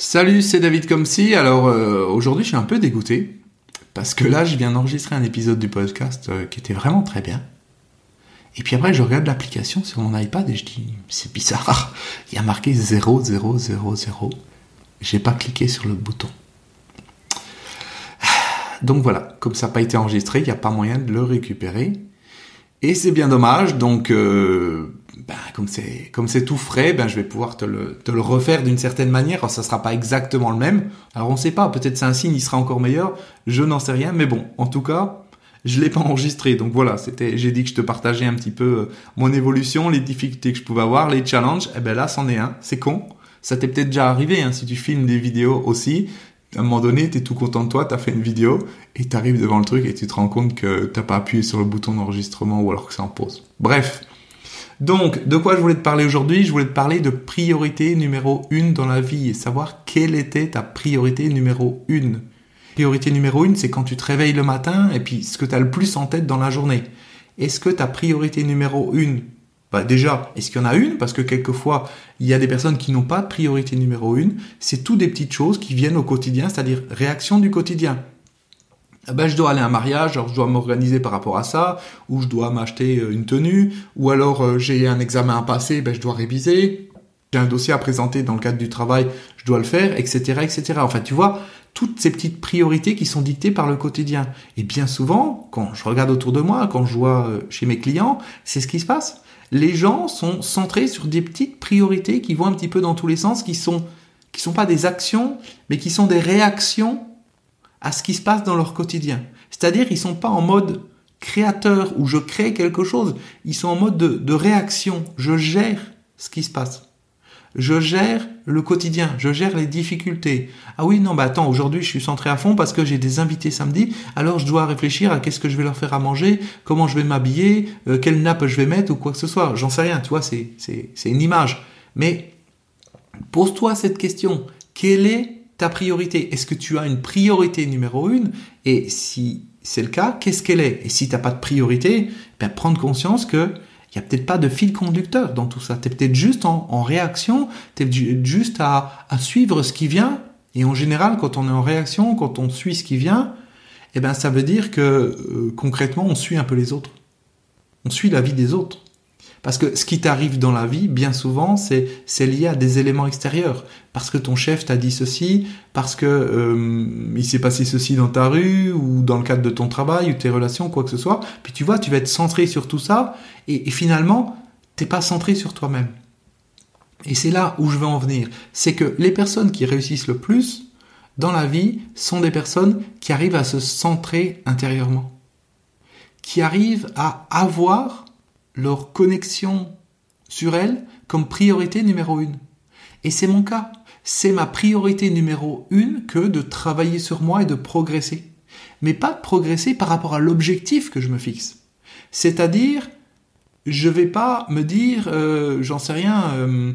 Salut, c'est David Comsi. Alors euh, aujourd'hui, je suis un peu dégoûté parce que là, je viens d'enregistrer un épisode du podcast euh, qui était vraiment très bien. Et puis après, je regarde l'application sur mon iPad et je dis, c'est bizarre. Il y a marqué 0000. J'ai pas cliqué sur le bouton. Donc voilà, comme ça n'a pas été enregistré, il n'y a pas moyen de le récupérer. Et c'est bien dommage, donc euh, ben, comme c'est comme c'est tout frais, ben je vais pouvoir te le, te le refaire d'une certaine manière. Alors, ça sera pas exactement le même. Alors on sait pas, peut-être c'est un signe, il sera encore meilleur. Je n'en sais rien, mais bon, en tout cas, je l'ai pas enregistré. Donc voilà, c'était, j'ai dit que je te partageais un petit peu euh, mon évolution, les difficultés que je pouvais avoir, les challenges. Et eh ben là, c'en est un. C'est con. Ça t'est peut-être déjà arrivé, hein, si tu filmes des vidéos aussi. À un moment donné, tu es tout content de toi, tu as fait une vidéo et tu arrives devant le truc et tu te rends compte que t'as pas appuyé sur le bouton d'enregistrement ou alors que c'est en pause. Bref, donc, de quoi je voulais te parler aujourd'hui? Je voulais te parler de priorité numéro une dans la vie et savoir quelle était ta priorité numéro une. Priorité numéro une, c'est quand tu te réveilles le matin et puis ce que tu as le plus en tête dans la journée. Est-ce que ta priorité numéro une, bah déjà, est-ce qu'il y en a une? Parce que quelquefois, il y a des personnes qui n'ont pas de priorité numéro une. C'est tout des petites choses qui viennent au quotidien, c'est-à-dire réaction du quotidien. Ah ben, je dois aller à un mariage, alors je dois m'organiser par rapport à ça, ou je dois m'acheter euh, une tenue, ou alors euh, j'ai un examen à passer, ben, je dois réviser, j'ai un dossier à présenter dans le cadre du travail, je dois le faire, etc., etc. Enfin, tu vois, toutes ces petites priorités qui sont dictées par le quotidien. Et bien souvent, quand je regarde autour de moi, quand je vois euh, chez mes clients, c'est ce qui se passe. Les gens sont centrés sur des petites priorités qui vont un petit peu dans tous les sens, qui sont qui sont pas des actions, mais qui sont des réactions à ce qui se passe dans leur quotidien. C'est-à-dire, ils sont pas en mode créateur où je crée quelque chose. Ils sont en mode de, réaction. Je gère ce qui se passe. Je gère le quotidien, je gère les difficultés. Ah oui, non, bah attends, aujourd'hui je suis centré à fond parce que j'ai des invités samedi, alors je dois réfléchir à qu'est-ce que je vais leur faire à manger, comment je vais m'habiller, euh, quelle nappe je vais mettre ou quoi que ce soit. J'en sais rien, tu vois, c'est, c'est, c'est une image. Mais pose-toi cette question. Quelle est ta priorité? Est-ce que tu as une priorité numéro une? Et si c'est le cas, qu'est-ce qu'elle est? Et si tu n'as pas de priorité, ben prendre conscience que il n'y a peut-être pas de fil conducteur dans tout ça. Tu es peut-être juste en, réaction, tu es juste à, suivre ce qui vient. Et en général, quand on est en réaction, quand on suit ce qui vient, eh ben, ça veut dire que euh, concrètement, on suit un peu les autres. On suit la vie des autres. Parce que ce qui t'arrive dans la vie, bien souvent, c'est lié à des éléments extérieurs. Parce que ton chef t'a dit ceci, parce que euh, il s'est passé ceci dans ta rue, ou dans le cadre de ton travail, ou tes relations, quoi que ce soit. Puis tu vois, tu vas être centré sur tout ça, et, et finalement, t'es pas centré sur toi-même. Et c'est là où je veux en venir. C'est que les personnes qui réussissent le plus dans la vie sont des personnes qui arrivent à se centrer intérieurement. Qui arrivent à avoir leur connexion sur elle comme priorité numéro une. Et c'est mon cas. C'est ma priorité numéro une que de travailler sur moi et de progresser. Mais pas de progresser par rapport à l'objectif que je me fixe. C'est-à-dire, je vais pas me dire, euh, j'en sais rien, euh,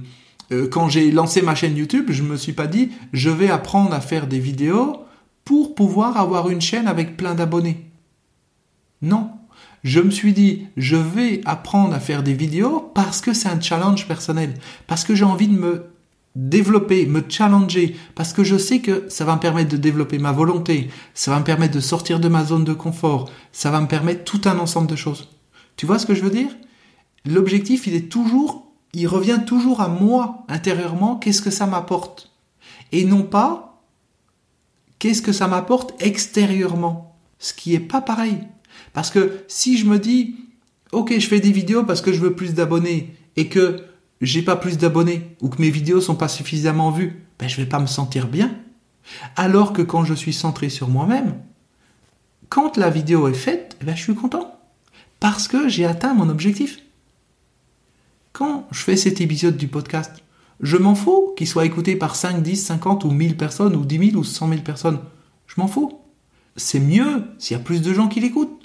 euh, quand j'ai lancé ma chaîne YouTube, je me suis pas dit, je vais apprendre à faire des vidéos pour pouvoir avoir une chaîne avec plein d'abonnés. Non, je me suis dit, je vais apprendre à faire des vidéos parce que c'est un challenge personnel, parce que j'ai envie de me développer, me challenger, parce que je sais que ça va me permettre de développer ma volonté, ça va me permettre de sortir de ma zone de confort, ça va me permettre tout un ensemble de choses. Tu vois ce que je veux dire? L'objectif, il est toujours, il revient toujours à moi intérieurement, qu'est-ce que ça m'apporte? Et non pas qu'est-ce que ça m'apporte extérieurement, ce qui est pas pareil. Parce que si je me dis, ok, je fais des vidéos parce que je veux plus d'abonnés et que j'ai pas plus d'abonnés ou que mes vidéos sont pas suffisamment vues, ben je vais pas me sentir bien. Alors que quand je suis centré sur moi-même, quand la vidéo est faite, eh ben je suis content parce que j'ai atteint mon objectif. Quand je fais cet épisode du podcast, je m'en fous qu'il soit écouté par 5, 10, 50 ou 1000 personnes ou 10 000 ou 100 000 personnes. Je m'en fous. C'est mieux s'il y a plus de gens qui l'écoutent.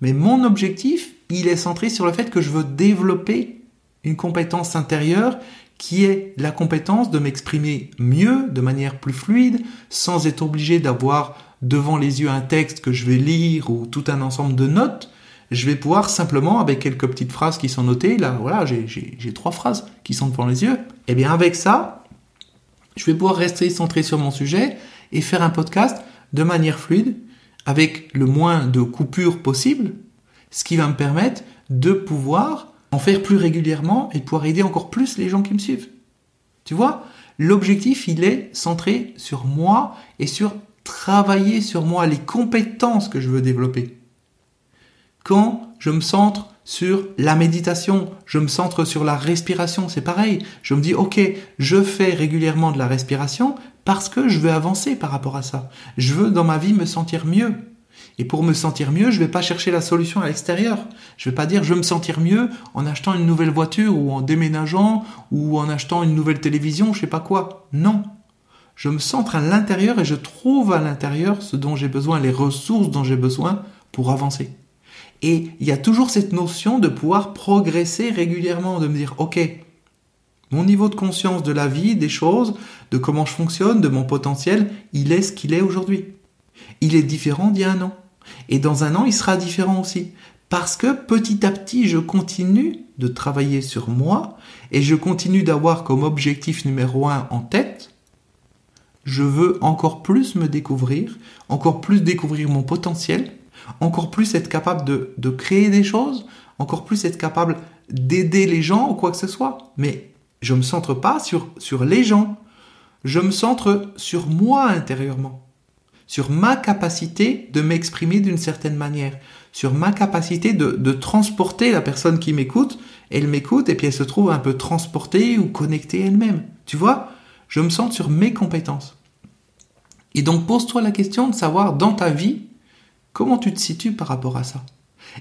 Mais mon objectif, il est centré sur le fait que je veux développer une compétence intérieure qui est la compétence de m'exprimer mieux, de manière plus fluide, sans être obligé d'avoir devant les yeux un texte que je vais lire ou tout un ensemble de notes. Je vais pouvoir simplement, avec quelques petites phrases qui sont notées, là, voilà, j'ai trois phrases qui sont devant les yeux. Et eh bien, avec ça, je vais pouvoir rester centré sur mon sujet et faire un podcast de manière fluide, avec le moins de coupures possible, ce qui va me permettre de pouvoir en faire plus régulièrement et de pouvoir aider encore plus les gens qui me suivent. Tu vois, l'objectif, il est centré sur moi et sur travailler sur moi, les compétences que je veux développer. Quand je me centre sur la méditation, je me centre sur la respiration, c'est pareil. Je me dis, ok, je fais régulièrement de la respiration parce que je veux avancer par rapport à ça. Je veux dans ma vie me sentir mieux. Et pour me sentir mieux, je ne vais pas chercher la solution à l'extérieur. Je ne vais pas dire je veux me sentir mieux en achetant une nouvelle voiture ou en déménageant ou en achetant une nouvelle télévision, je sais pas quoi. Non. Je me centre à l'intérieur et je trouve à l'intérieur ce dont j'ai besoin, les ressources dont j'ai besoin pour avancer. Et il y a toujours cette notion de pouvoir progresser régulièrement, de me dire, OK, mon niveau de conscience de la vie, des choses, de comment je fonctionne, de mon potentiel, il est ce qu'il est aujourd'hui. Il est différent d'il y a un an. Et dans un an, il sera différent aussi. Parce que petit à petit, je continue de travailler sur moi et je continue d'avoir comme objectif numéro un en tête, je veux encore plus me découvrir, encore plus découvrir mon potentiel, encore plus être capable de, créer des choses, encore plus être capable d'aider les gens ou quoi que ce soit. Mais je me centre pas sur, sur les gens. Je me centre sur moi intérieurement sur ma capacité de m'exprimer d'une certaine manière, sur ma capacité de, de transporter la personne qui m'écoute, elle m'écoute et puis elle se trouve un peu transportée ou connectée elle-même. Tu vois, je me sens sur mes compétences. Et donc pose-toi la question de savoir dans ta vie, comment tu te situes par rapport à ça?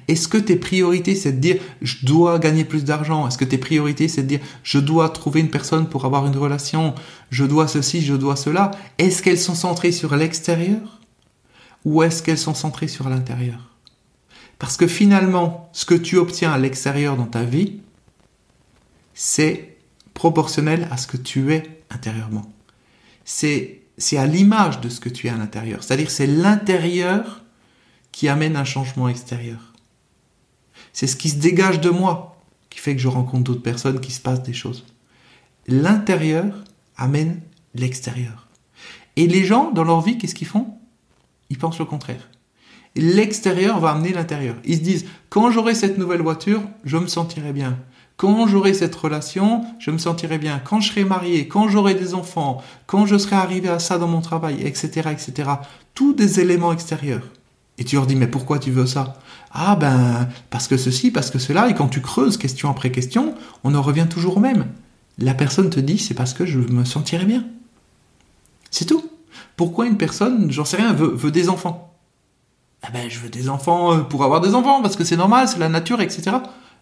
Est-ce que tes priorités, c'est de dire je dois gagner plus d'argent? Est-ce que tes priorités, c'est de dire je dois trouver une personne pour avoir une relation? Je dois ceci, je dois cela Est-ce qu'elles sont centrées sur l'extérieur Ou est-ce qu'elles sont centrées sur l'intérieur? Parce que finalement, ce que tu obtiens à l'extérieur dans ta vie, c'est proportionnel à ce que tu es intérieurement. C'est, à l'image de ce que tu es à l'intérieur. C'est-à-dire c'est l'intérieur qui amène un changement extérieur. C'est ce qui se dégage de moi qui fait que je rencontre d'autres personnes, qui se passent des choses. L'intérieur amène l'extérieur. Et les gens, dans leur vie, qu'est-ce qu'ils font? Ils pensent le contraire. L'extérieur va amener l'intérieur. Ils se disent, quand j'aurai cette nouvelle voiture, je me sentirai bien. Quand j'aurai cette relation, je me sentirai bien. Quand je serai marié, quand j'aurai des enfants, quand je serai arrivé à ça dans mon travail, etc., etc. Tous des éléments extérieurs. Et tu leur dis, mais pourquoi tu veux ça? Ah ben, parce que ceci, parce que cela, et quand tu creuses question après question, on en revient toujours au même. La personne te dit, c'est parce que je me sentirais bien. C'est tout. Pourquoi une personne, j'en sais rien, veut, des enfants? Ah ben, je veux des enfants euh, pour avoir des enfants, parce que c'est normal, c'est la nature, etc.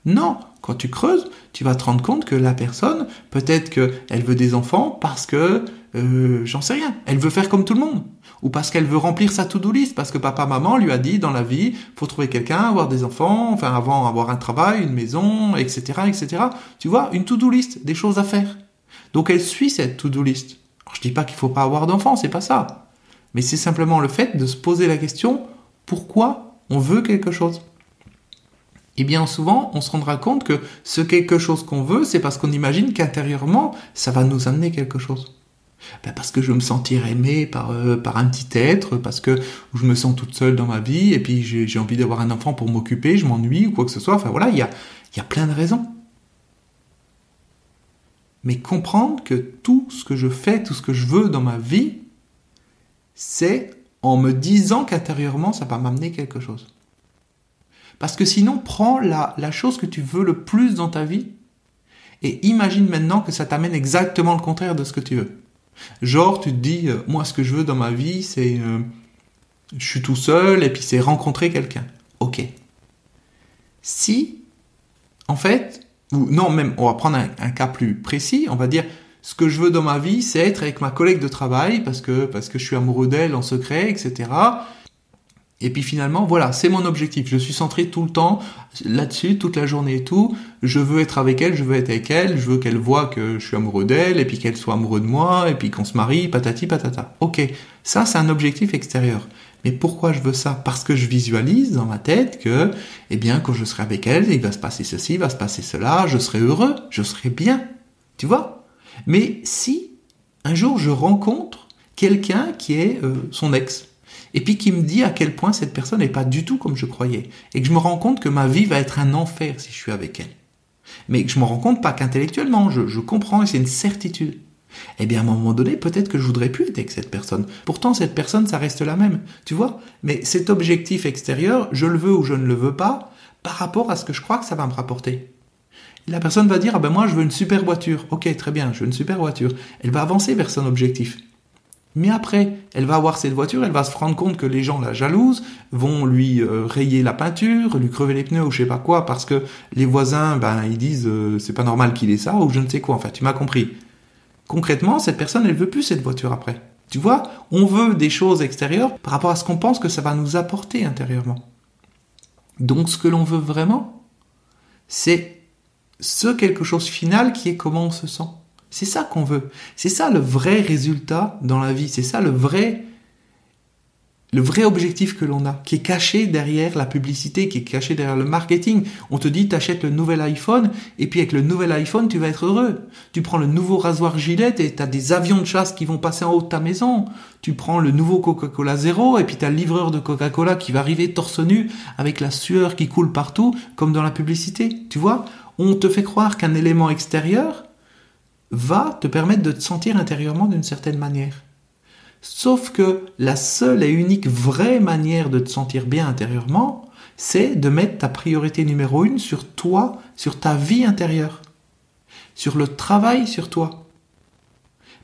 Non, quand tu creuses, tu vas te rendre compte que la personne, peut-être qu'elle veut des enfants parce que, euh, j'en sais rien, elle veut faire comme tout le monde ou parce qu'elle veut remplir sa to-do list, parce que papa, maman lui a dit dans la vie, faut trouver quelqu'un, avoir des enfants, enfin avant avoir un travail, une maison, etc., etc. Tu vois, une to-do list, des choses à faire. Donc elle suit cette to-do list. Alors, je dis pas qu'il faut pas avoir d'enfants, c'est pas ça. Mais c'est simplement le fait de se poser la question, pourquoi on veut quelque chose? Et bien souvent, on se rendra compte que ce quelque chose qu'on veut, c'est parce qu'on imagine qu'intérieurement, ça va nous amener quelque chose. Ben parce que je me sentir aimé par, euh, par un petit être, parce que je me sens toute seule dans ma vie, et puis j'ai envie d'avoir un enfant pour m'occuper, je m'ennuie ou quoi que ce soit. Enfin voilà, il y a, y a plein de raisons. Mais comprendre que tout ce que je fais, tout ce que je veux dans ma vie, c'est en me disant qu'intérieurement, ça va m'amener quelque chose. Parce que sinon, prends la, la chose que tu veux le plus dans ta vie et imagine maintenant que ça t'amène exactement le contraire de ce que tu veux. Genre, tu te dis, euh, moi, ce que je veux dans ma vie, c'est, euh, je suis tout seul, et puis c'est rencontrer quelqu'un. Ok. Si, en fait, ou non, même, on va prendre un, un, cas plus précis, on va dire, ce que je veux dans ma vie, c'est être avec ma collègue de travail, parce que, parce que je suis amoureux d'elle en secret, etc. Et puis finalement, voilà, c'est mon objectif. Je suis centré tout le temps là-dessus, toute la journée et tout. Je veux être avec elle, je veux être avec elle, je veux qu'elle voit que je suis amoureux d'elle, et puis qu'elle soit amoureuse de moi, et puis qu'on se marie, patati patata. Ok, ça c'est un objectif extérieur. Mais pourquoi je veux ça? Parce que je visualise dans ma tête que, eh bien, quand je serai avec elle, il va se passer ceci, il va se passer cela, je serai heureux, je serai bien. Tu vois? Mais si Un jour, je rencontre quelqu'un qui est euh, son ex. Et puis qui me dit à quel point cette personne n'est pas du tout comme je croyais. Et que je me rends compte que ma vie va être un enfer si je suis avec elle. Mais que je me rends compte pas qu'intellectuellement, je, comprends et c'est une certitude. Eh bien, à un moment donné, peut-être que je voudrais plus être avec cette personne. Pourtant, cette personne, ça reste la même. Tu vois? Mais cet objectif extérieur, je le veux ou je ne le veux pas, par rapport à ce que je crois que ça va me rapporter. La personne va dire, ah ben moi, je veux une super voiture. Ok, très bien, je veux une super voiture. Elle va avancer vers son objectif. Mais après, elle va avoir cette voiture, elle va se rendre compte que les gens la jalousent, vont lui euh, rayer la peinture, lui crever les pneus ou je sais pas quoi, parce que les voisins, ben, ils disent euh, c'est pas normal qu'il ait ça ou je ne sais quoi. Enfin, tu m'as compris. Concrètement, cette personne, elle veut plus cette voiture après. Tu vois, on veut des choses extérieures par rapport à ce qu'on pense que ça va nous apporter intérieurement. Donc, ce que l'on veut vraiment, c'est ce quelque chose final qui est comment on se sent. C'est ça qu'on veut. C'est ça le vrai résultat dans la vie. C'est ça le vrai, le vrai objectif que l'on a, qui est caché derrière la publicité, qui est caché derrière le marketing. On te dit, t'achètes le nouvel iPhone, et puis avec le nouvel iPhone, tu vas être heureux. Tu prends le nouveau rasoir Gillette et t'as des avions de chasse qui vont passer en haut de ta maison. Tu prends le nouveau Coca-Cola Zéro, et puis t'as le livreur de Coca-Cola qui va arriver torse nu, avec la sueur qui coule partout, comme dans la publicité. Tu vois? On te fait croire qu'un élément extérieur, va te permettre de te sentir intérieurement d'une certaine manière. Sauf que la seule et unique vraie manière de te sentir bien intérieurement, c'est de mettre ta priorité numéro une sur toi, sur ta vie intérieure, sur le travail sur toi.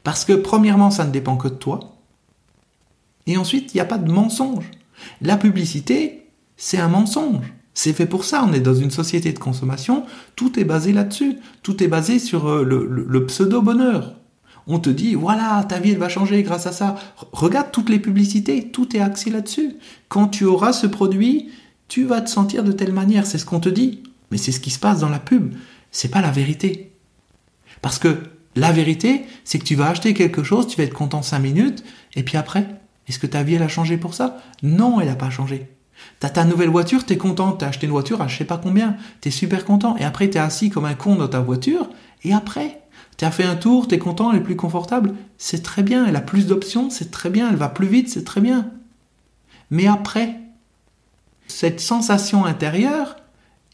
Parce que premièrement, ça ne dépend que de toi. Et ensuite, il n'y a pas de mensonge. La publicité, c'est un mensonge. C'est fait pour ça, on est dans une société de consommation, tout est basé là-dessus, tout est basé sur euh, le, pseudo-bonheur. On te dit, voilà, ta vie elle va changer grâce à ça. Regarde toutes les publicités, tout est axé là-dessus. Quand tu auras ce produit, tu vas te sentir de telle manière, c'est ce qu'on te dit. Mais c'est ce qui se passe dans la pub, c'est pas la vérité. Parce que la vérité, c'est que tu vas acheter quelque chose, tu vas être content 5 minutes, et puis après, est-ce que ta vie elle a changé pour ça? Non, elle n'a pas changé. T'as ta nouvelle voiture, t'es content, t'as acheté une voiture à je sais pas combien, t'es super content, et après t'es assis comme un con dans ta voiture, et après, t'as fait un tour, t'es content, elle est plus confortable, c'est très bien, elle a plus d'options, c'est très bien, elle va plus vite, c'est très bien. Mais après, cette sensation intérieure,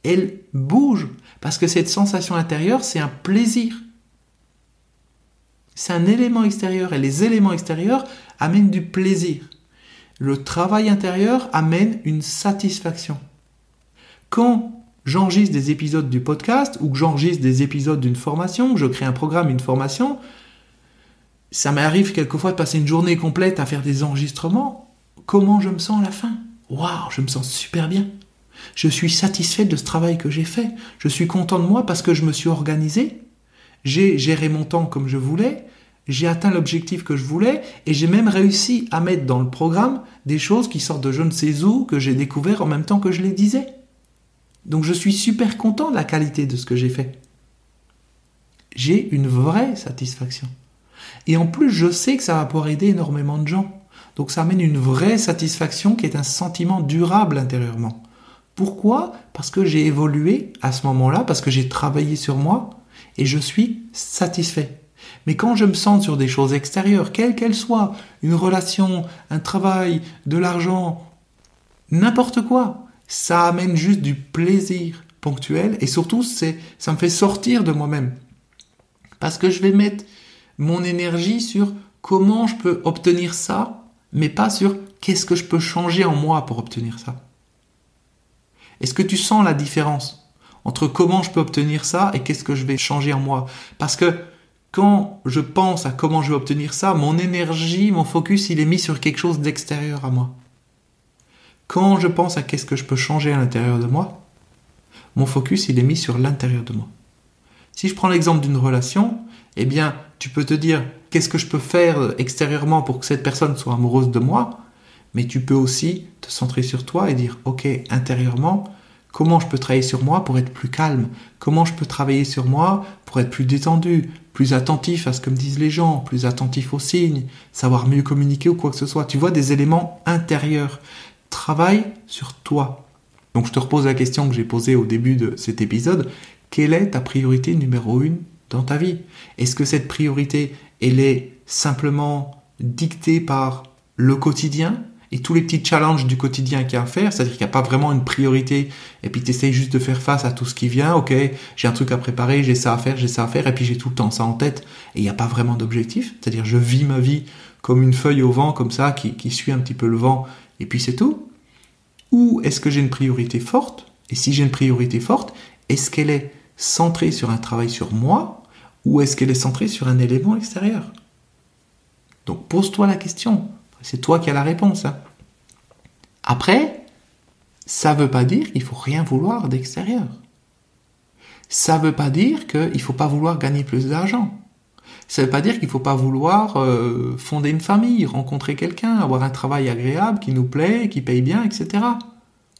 elle bouge, parce que cette sensation intérieure, c'est un plaisir. C'est un élément extérieur, et les éléments extérieurs amènent du plaisir le travail intérieur amène une satisfaction. Quand j'enregistre des épisodes du podcast ou que j'enregistre des épisodes d'une formation, que je crée un programme, une formation, ça m'arrive quelquefois de passer une journée complète à faire des enregistrements. Comment je me sens à la fin? Waouh, je me sens super bien. Je suis satisfait de ce travail que j'ai fait. Je suis content de moi parce que je me suis organisé. J'ai géré mon temps comme je voulais j'ai atteint l'objectif que je voulais et j'ai même réussi à mettre dans le programme des choses qui sortent de je ne sais où que j'ai découvert en même temps que je les disais. Donc je suis super content de la qualité de ce que j'ai fait. J'ai une vraie satisfaction. Et en plus, je sais que ça va pouvoir aider énormément de gens. Donc ça amène une vraie satisfaction qui est un sentiment durable intérieurement. Pourquoi? Parce que j'ai évolué à ce moment-là, parce que j'ai travaillé sur moi et je suis satisfait. Mais quand je me sens sur des choses extérieures, quelles qu'elles soient, une relation, un travail, de l'argent, n'importe quoi, ça amène juste du plaisir ponctuel et surtout c'est ça me fait sortir de moi-même. Parce que je vais mettre mon énergie sur comment je peux obtenir ça, mais pas sur qu'est-ce que je peux changer en moi pour obtenir ça. Est-ce que tu sens la différence entre comment je peux obtenir ça et qu'est-ce que je vais changer en moi? Parce que quand je pense à comment je vais obtenir ça, mon énergie, mon focus, il est mis sur quelque chose d'extérieur à moi. Quand je pense à qu'est-ce que je peux changer à l'intérieur de moi, mon focus, il est mis sur l'intérieur de moi. Si je prends l'exemple d'une relation, eh bien, tu peux te dire qu'est-ce que je peux faire extérieurement pour que cette personne soit amoureuse de moi, mais tu peux aussi te centrer sur toi et dire, ok, intérieurement, comment je peux travailler sur moi pour être plus calme, comment je peux travailler sur moi pour être plus détendu, plus attentif à ce que me disent les gens, plus attentif aux signes, savoir mieux communiquer ou quoi que ce soit? Tu vois des éléments intérieurs. Travaille sur toi. Donc je te repose la question que j'ai posée au début de cet épisode. Quelle est ta priorité numéro une dans ta vie? Est-ce que cette priorité elle est simplement dictée par le quotidien et tous les petits challenges du quotidien qu'il y a à faire, c'est-à-dire qu'il n'y a pas vraiment une priorité, et puis tu essayes juste de faire face à tout ce qui vient, ok, j'ai un truc à préparer, j'ai ça à faire, j'ai ça à faire, et puis j'ai tout le temps ça en tête, et il n'y a pas vraiment d'objectif, c'est-à-dire je vis ma vie comme une feuille au vent, comme ça, qui, qui suit un petit peu le vent, et puis c'est tout. Ou est-ce que j'ai une priorité forte Et si j'ai une priorité forte, est-ce qu'elle est centrée sur un travail sur moi, ou est-ce qu'elle est centrée sur un élément extérieur? Donc pose-toi la question. C'est toi qui as la réponse. Hein. Après, ça ne veut pas dire qu'il faut rien vouloir d'extérieur. Ça ne veut pas dire qu'il ne faut pas vouloir gagner plus d'argent. Ça ne veut pas dire qu'il ne faut pas vouloir euh, fonder une famille, rencontrer quelqu'un, avoir un travail agréable qui nous plaît, qui paye bien, etc.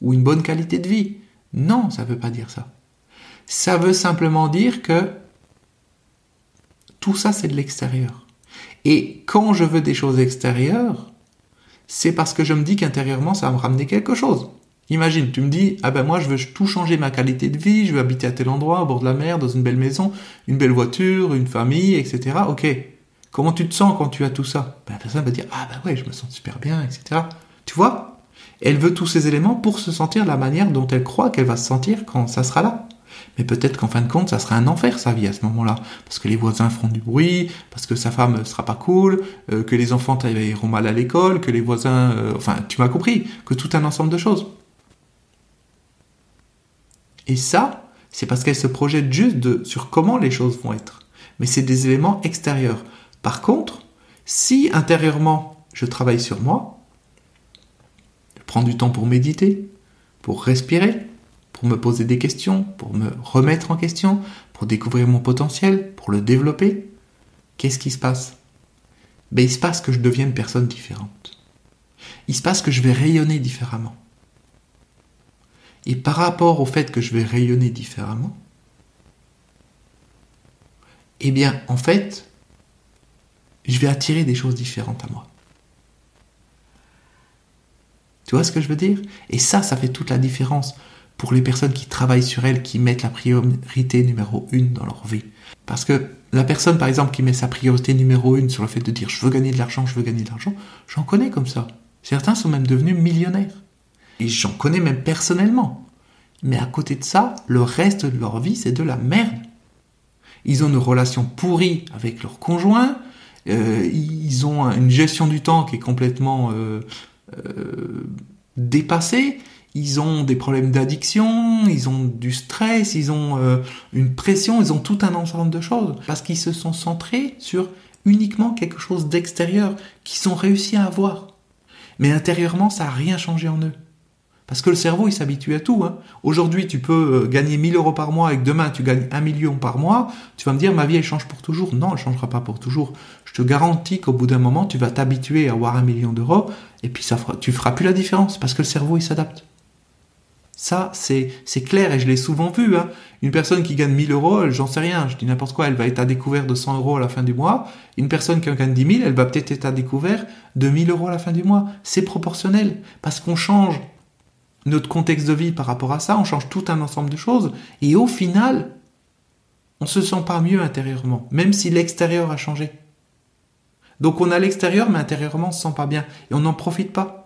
Ou une bonne qualité de vie. Non, ça ne veut pas dire ça. Ça veut simplement dire que tout ça, c'est de l'extérieur. Et quand je veux des choses extérieures, c'est parce que je me dis qu'intérieurement, ça va me ramener quelque chose. Imagine, tu me dis, ah ben moi je veux tout changer ma qualité de vie, je veux habiter à tel endroit, au bord de la mer, dans une belle maison, une belle voiture, une famille, etc. Ok. Comment tu te sens quand tu as tout ça? Ben, La personne va dire, ah ben ouais, je me sens super bien, etc. Tu vois? Elle veut tous ces éléments pour se sentir la manière dont elle croit qu'elle va se sentir quand ça sera là. Mais peut-être qu'en fin de compte, ça sera un enfer sa vie à ce moment-là, parce que les voisins feront du bruit, parce que sa femme sera pas cool, euh, que les enfants travailleront mal à l'école, que les voisins, euh, enfin, tu m'as compris, que tout un ensemble de choses. Et ça, c'est parce qu'elle se projette juste sur comment les choses vont être. Mais c'est des éléments extérieurs. Par contre, si intérieurement je travaille sur moi, je prends du temps pour méditer, pour respirer, pour me poser des questions, pour me remettre en question, pour découvrir mon potentiel, pour le développer, qu'est-ce qui se passe? Ben, Il se passe que je deviens une personne différente. Il se passe que je vais rayonner différemment. Et par rapport au fait que je vais rayonner différemment, eh bien, en fait, je vais attirer des choses différentes à moi. Tu vois ce que je veux dire? Et ça, ça fait toute la différence pour les personnes qui travaillent sur elles, qui mettent la priorité numéro une dans leur vie. Parce que la personne, par exemple, qui met sa priorité numéro une sur le fait de dire je veux gagner de l'argent, je veux gagner de l'argent, j'en connais comme ça. Certains sont même devenus millionnaires. Et j'en connais même personnellement. Mais à côté de ça, le reste de leur vie, c'est de la merde. Ils ont une relation pourrie avec leur conjoint, euh, ils ont une gestion du temps qui est complètement euh, euh, dépassée, ils ont des problèmes d'addiction, ils ont du stress, ils ont euh, une pression, ils ont tout un ensemble de choses parce qu'ils se sont centrés sur uniquement quelque chose d'extérieur qu'ils ont réussi à avoir. Mais intérieurement, ça n'a rien changé en eux. Parce que le cerveau, il s'habitue à tout. Hein. Aujourd'hui, tu peux euh, gagner 1000 euros par mois et que demain, tu gagnes 1 million par mois. Tu vas me dire, ma vie, elle change pour toujours. Non, elle changera pas pour toujours. Je te garantis qu'au bout d'un moment, tu vas t'habituer à avoir un million d'euros et puis ça tu feras plus la différence parce que le cerveau, il s'adapte. Ça, c'est, c'est clair et je l'ai souvent vu. Hein. Une personne qui gagne 1000 euros, j'en sais rien, je dis n'importe quoi, elle va être à découvert de 100 euros à la fin du mois. Une personne qui en gagne 10 000, elle va peut-être être à découvert de 1000 euros à la fin du mois. C'est proportionnel parce qu'on change notre contexte de vie par rapport à ça, on change tout un ensemble de choses et au final, on se sent pas mieux intérieurement, même si l'extérieur a changé. Donc on a l'extérieur, mais intérieurement on se sent pas bien et on n'en profite pas.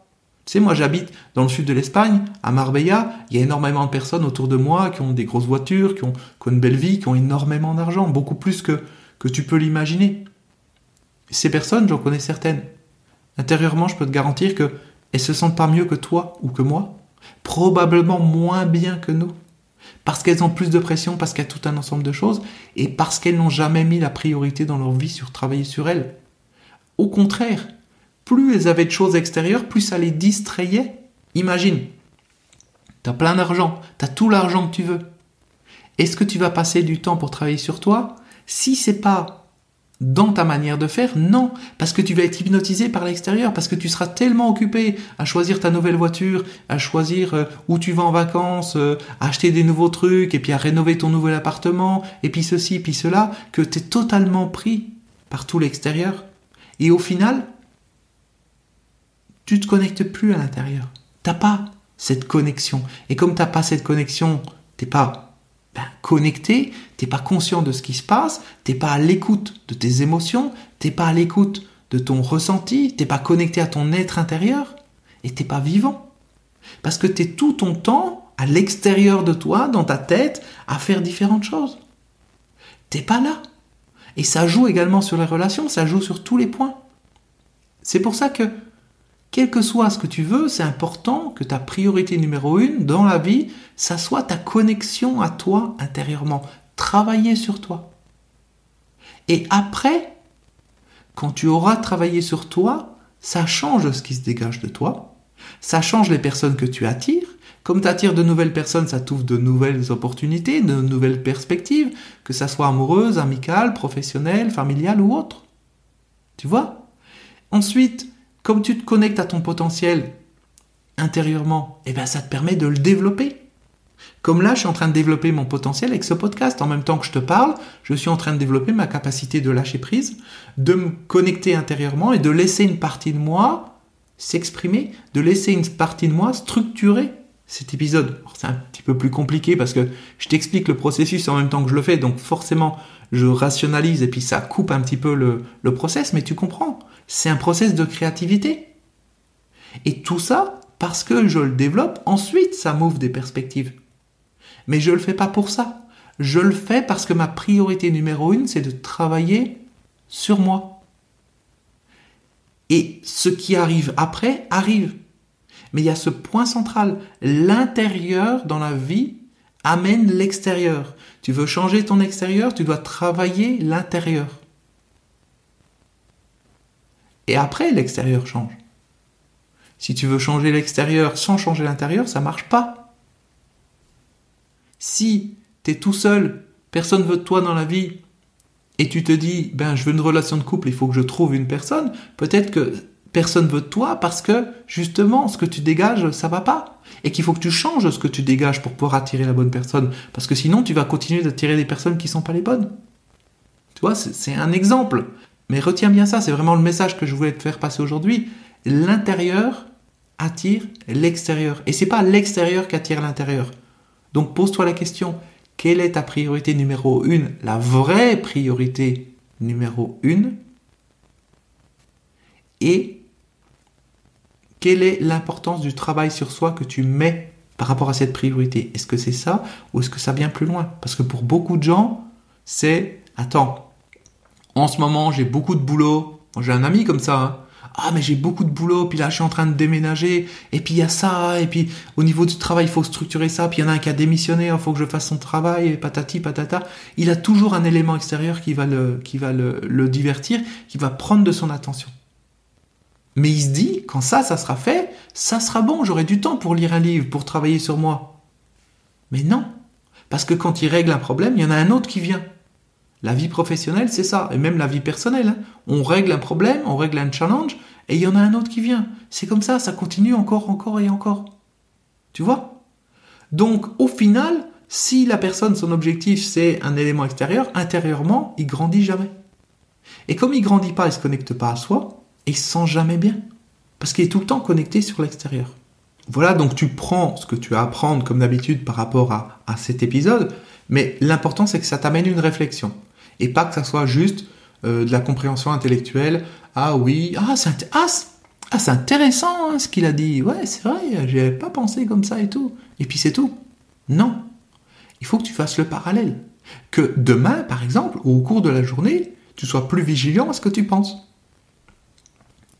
Tu sais, moi j'habite dans le sud de l'Espagne, à Marbella, il y a énormément de personnes autour de moi qui ont des grosses voitures, qui ont, une belle vie, qui ont énormément d'argent, beaucoup plus que, tu peux l'imaginer. Ces personnes, j'en connais certaines. Intérieurement, je peux te garantir que elles se sentent pas mieux que toi ou que moi, probablement moins bien que nous, parce qu'elles ont plus de pression, parce qu'il y a tout un ensemble de choses, et parce qu'elles n'ont jamais mis la priorité dans leur vie sur travailler sur elles. Au contraire, plus elles avaient de choses extérieures, plus ça les distrayait. Imagine, tu as plein d'argent, tu as tout l'argent que tu veux. Est-ce que tu vas passer du temps pour travailler sur toi? Si c'est pas dans ta manière de faire, non, parce que tu vas être hypnotisé par l'extérieur, parce que tu seras tellement occupé à choisir ta nouvelle voiture, à choisir euh, où tu vas en vacances, euh, acheter des nouveaux trucs, et puis à rénover ton nouvel appartement, et puis ceci, puis cela, que tu es totalement pris par tout l'extérieur. Et au final, tu te connectes plus à l'intérieur. T'as pas cette connexion. Et comme t'as pas cette connexion, t'es pas ben, connecté, t'es pas conscient de ce qui se passe, t'es pas à l'écoute de tes émotions, t'es pas à l'écoute de ton ressenti, t'es pas connecté à ton être intérieur, et t'es pas vivant. Parce que t'es tout ton temps à l'extérieur de toi, dans ta tête, à faire différentes choses. T'es pas là. Et ça joue également sur les relations, ça joue sur tous les points. C'est pour ça que, quel que soit ce que tu veux, c'est important que ta priorité numéro une dans la vie, ça soit ta connexion à toi intérieurement. Travailler sur toi. Et après, quand tu auras travaillé sur toi, ça change ce qui se dégage de toi, ça change les personnes que tu attires, comme tu attires de nouvelles personnes, ça t'ouvre de nouvelles opportunités, de nouvelles perspectives, que ça soit amoureuse, amicale, professionnelle, familiale ou autre. Tu vois? Ensuite, comme tu te connectes à ton potentiel intérieurement, eh ben ça te permet de le développer. Comme là, je suis en train de développer mon potentiel avec ce podcast. En même temps que je te parle, je suis en train de développer ma capacité de lâcher prise, de me connecter intérieurement et de laisser une partie de moi s'exprimer, de laisser une partie de moi structurer cet épisode. C'est un petit peu plus compliqué parce que je t'explique le processus en même temps que je le fais, donc forcément je rationalise et puis ça coupe un petit peu le, le process, mais tu comprends, c'est un process de créativité. Et tout ça, parce que je le développe, ensuite ça m'ouvre des perspectives. Mais je ne le fais pas pour ça. Je le fais parce que ma priorité numéro une, c'est de travailler sur moi. Et ce qui arrive après arrive. Mais il y a ce point central. L'intérieur dans la vie amène l'extérieur. Tu veux changer ton extérieur, tu dois travailler l'intérieur. Et après, l'extérieur change. Si tu veux changer l'extérieur sans changer l'intérieur, ça marche pas. Si tu es tout seul, personne veut de toi dans la vie, et tu te dis, ben, je veux une relation de couple, il faut que je trouve une personne, peut-être que personne veut de toi parce que justement ce que tu dégages ça va pas et qu'il faut que tu changes ce que tu dégages pour pouvoir attirer la bonne personne parce que sinon tu vas continuer d'attirer des personnes qui sont pas les bonnes. Tu vois, c'est un exemple. Mais retiens bien ça, c'est vraiment le message que je voulais te faire passer aujourd'hui. L'intérieur attire l'extérieur. Et c'est pas l'extérieur qui attire l'intérieur. Donc pose-toi la question, quelle est ta priorité numéro une, la vraie priorité numéro une? Et quelle est l'importance du travail sur soi que tu mets par rapport à cette priorité? Est-ce que c'est ça ou est-ce que ça vient plus loin? Parce que pour beaucoup de gens, c'est attends, en ce moment j'ai beaucoup de boulot. J'ai un ami comme ça. Hein. Ah mais j'ai beaucoup de boulot, puis là je suis en train de déménager, et puis il y a ça, et puis au niveau du travail il faut structurer ça, puis il y en a un qui a démissionné, il faut que je fasse son travail, et patati patata. Il a toujours un élément extérieur qui va le, qui va le divertir, qui va prendre de son attention. Mais il se dit, quand ça, ça sera fait, ça sera bon, j'aurai du temps pour lire un livre, pour travailler sur moi. Mais non, parce que quand il règle un problème, il y en a un autre qui vient. La vie professionnelle, c'est ça, et même la vie personnelle. Hein. On règle un problème, on règle un challenge, et il y en a un autre qui vient. C'est comme ça, ça continue encore, encore et encore. Tu vois? Donc, au final, si la personne, son objectif, c'est un élément extérieur, intérieurement, il grandit jamais. Et comme il grandit pas, il se connecte pas à soi, et il se sent jamais bien. Parce qu'il est tout le temps connecté sur l'extérieur. Voilà, donc tu prends ce que tu as à apprendre comme d'habitude par rapport à, cet épisode, mais l'important c'est que ça t'amène une réflexion. Et pas que ça soit juste euh, de la compréhension intellectuelle. Ah oui, ah c'est ah, ah, intéressant hein, ce qu'il a dit. Ouais, c'est vrai, j'y avais pas pensé comme ça et tout. Et puis c'est tout. Non. Il faut que tu fasses le parallèle. Que demain, par exemple, ou au cours de la journée, tu sois plus vigilant à ce que tu penses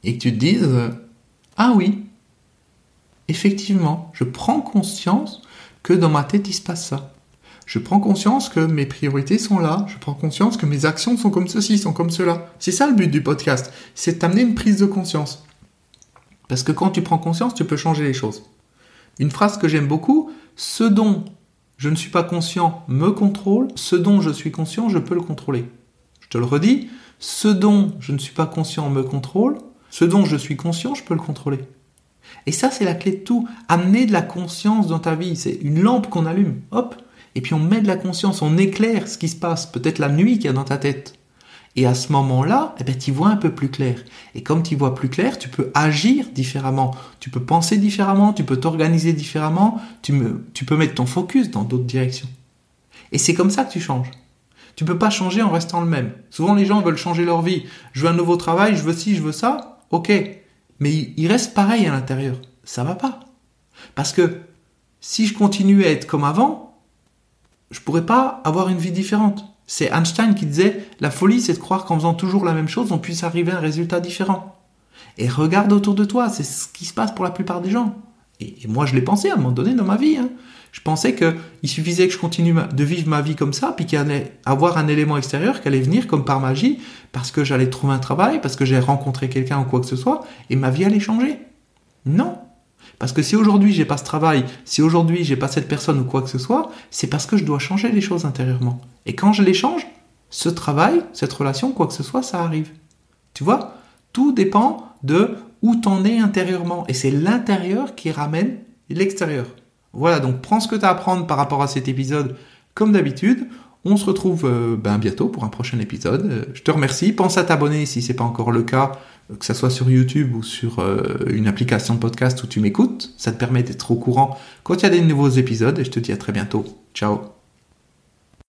et que tu te dises Ah oui, effectivement, je prends conscience que dans ma tête il se passe ça. Je prends conscience que mes priorités sont là, je prends conscience que mes actions sont comme ceci, sont comme cela. C'est ça le but du podcast, c'est d'amener une prise de conscience. Parce que quand tu prends conscience, tu peux changer les choses. Une phrase que j'aime beaucoup, ce dont je ne suis pas conscient me contrôle, ce dont je suis conscient, je peux le contrôler. Je te le redis, ce dont je ne suis pas conscient me contrôle, ce dont je suis conscient, je peux le contrôler. Et ça, c'est la clé de tout. Amener de la conscience dans ta vie. C'est une lampe qu'on allume. Hop. Et puis on met de la conscience, on éclaire ce qui se passe. Peut-être la nuit qu'il y a dans ta tête. Et à ce moment-là, eh ben, tu vois un peu plus clair. Et comme tu vois plus clair, tu peux agir différemment. Tu peux penser différemment, tu peux t'organiser différemment, tu, me, tu peux mettre ton focus dans d'autres directions. Et c'est comme ça que tu changes. Tu peux pas changer en restant le même. Souvent les gens veulent changer leur vie. Je veux un nouveau travail, je veux ci, je veux ça. Ok. Mais il reste pareil à l'intérieur. Ça va pas. Parce que si je continue à être comme avant, je pourrais pas avoir une vie différente. C'est Einstein qui disait la folie, c'est de croire qu'en faisant toujours la même chose, on puisse arriver à un résultat différent. Et regarde autour de toi, c'est ce qui se passe pour la plupart des gens. Et, moi, je l'ai pensé à un moment donné dans ma vie. Hein. Je pensais qu'il suffisait que je continue de vivre ma vie comme ça, puis qu'il allait avoir un élément extérieur qui allait venir comme par magie, parce que j'allais trouver un travail, parce que j'ai rencontré quelqu'un ou quoi que ce soit, et ma vie allait changer. Non. Parce que si aujourd'hui j'ai pas ce travail, si aujourd'hui j'ai pas cette personne ou quoi que ce soit, c'est parce que je dois changer les choses intérieurement. Et quand je les change, ce travail, cette relation, quoi que ce soit, ça arrive. Tu vois? Tout dépend de où t'en es intérieurement. Et c'est l'intérieur qui ramène l'extérieur. Voilà, donc prends ce que tu as à apprendre par rapport à cet épisode comme d'habitude. On se retrouve euh, ben, bientôt pour un prochain épisode. Euh, je te remercie. Pense à t'abonner si c'est pas encore le cas, euh, que ce soit sur YouTube ou sur une application podcast où tu m'écoutes. Ça te permet d'être au courant quand il y a des nouveaux épisodes et je te dis à très bientôt. Ciao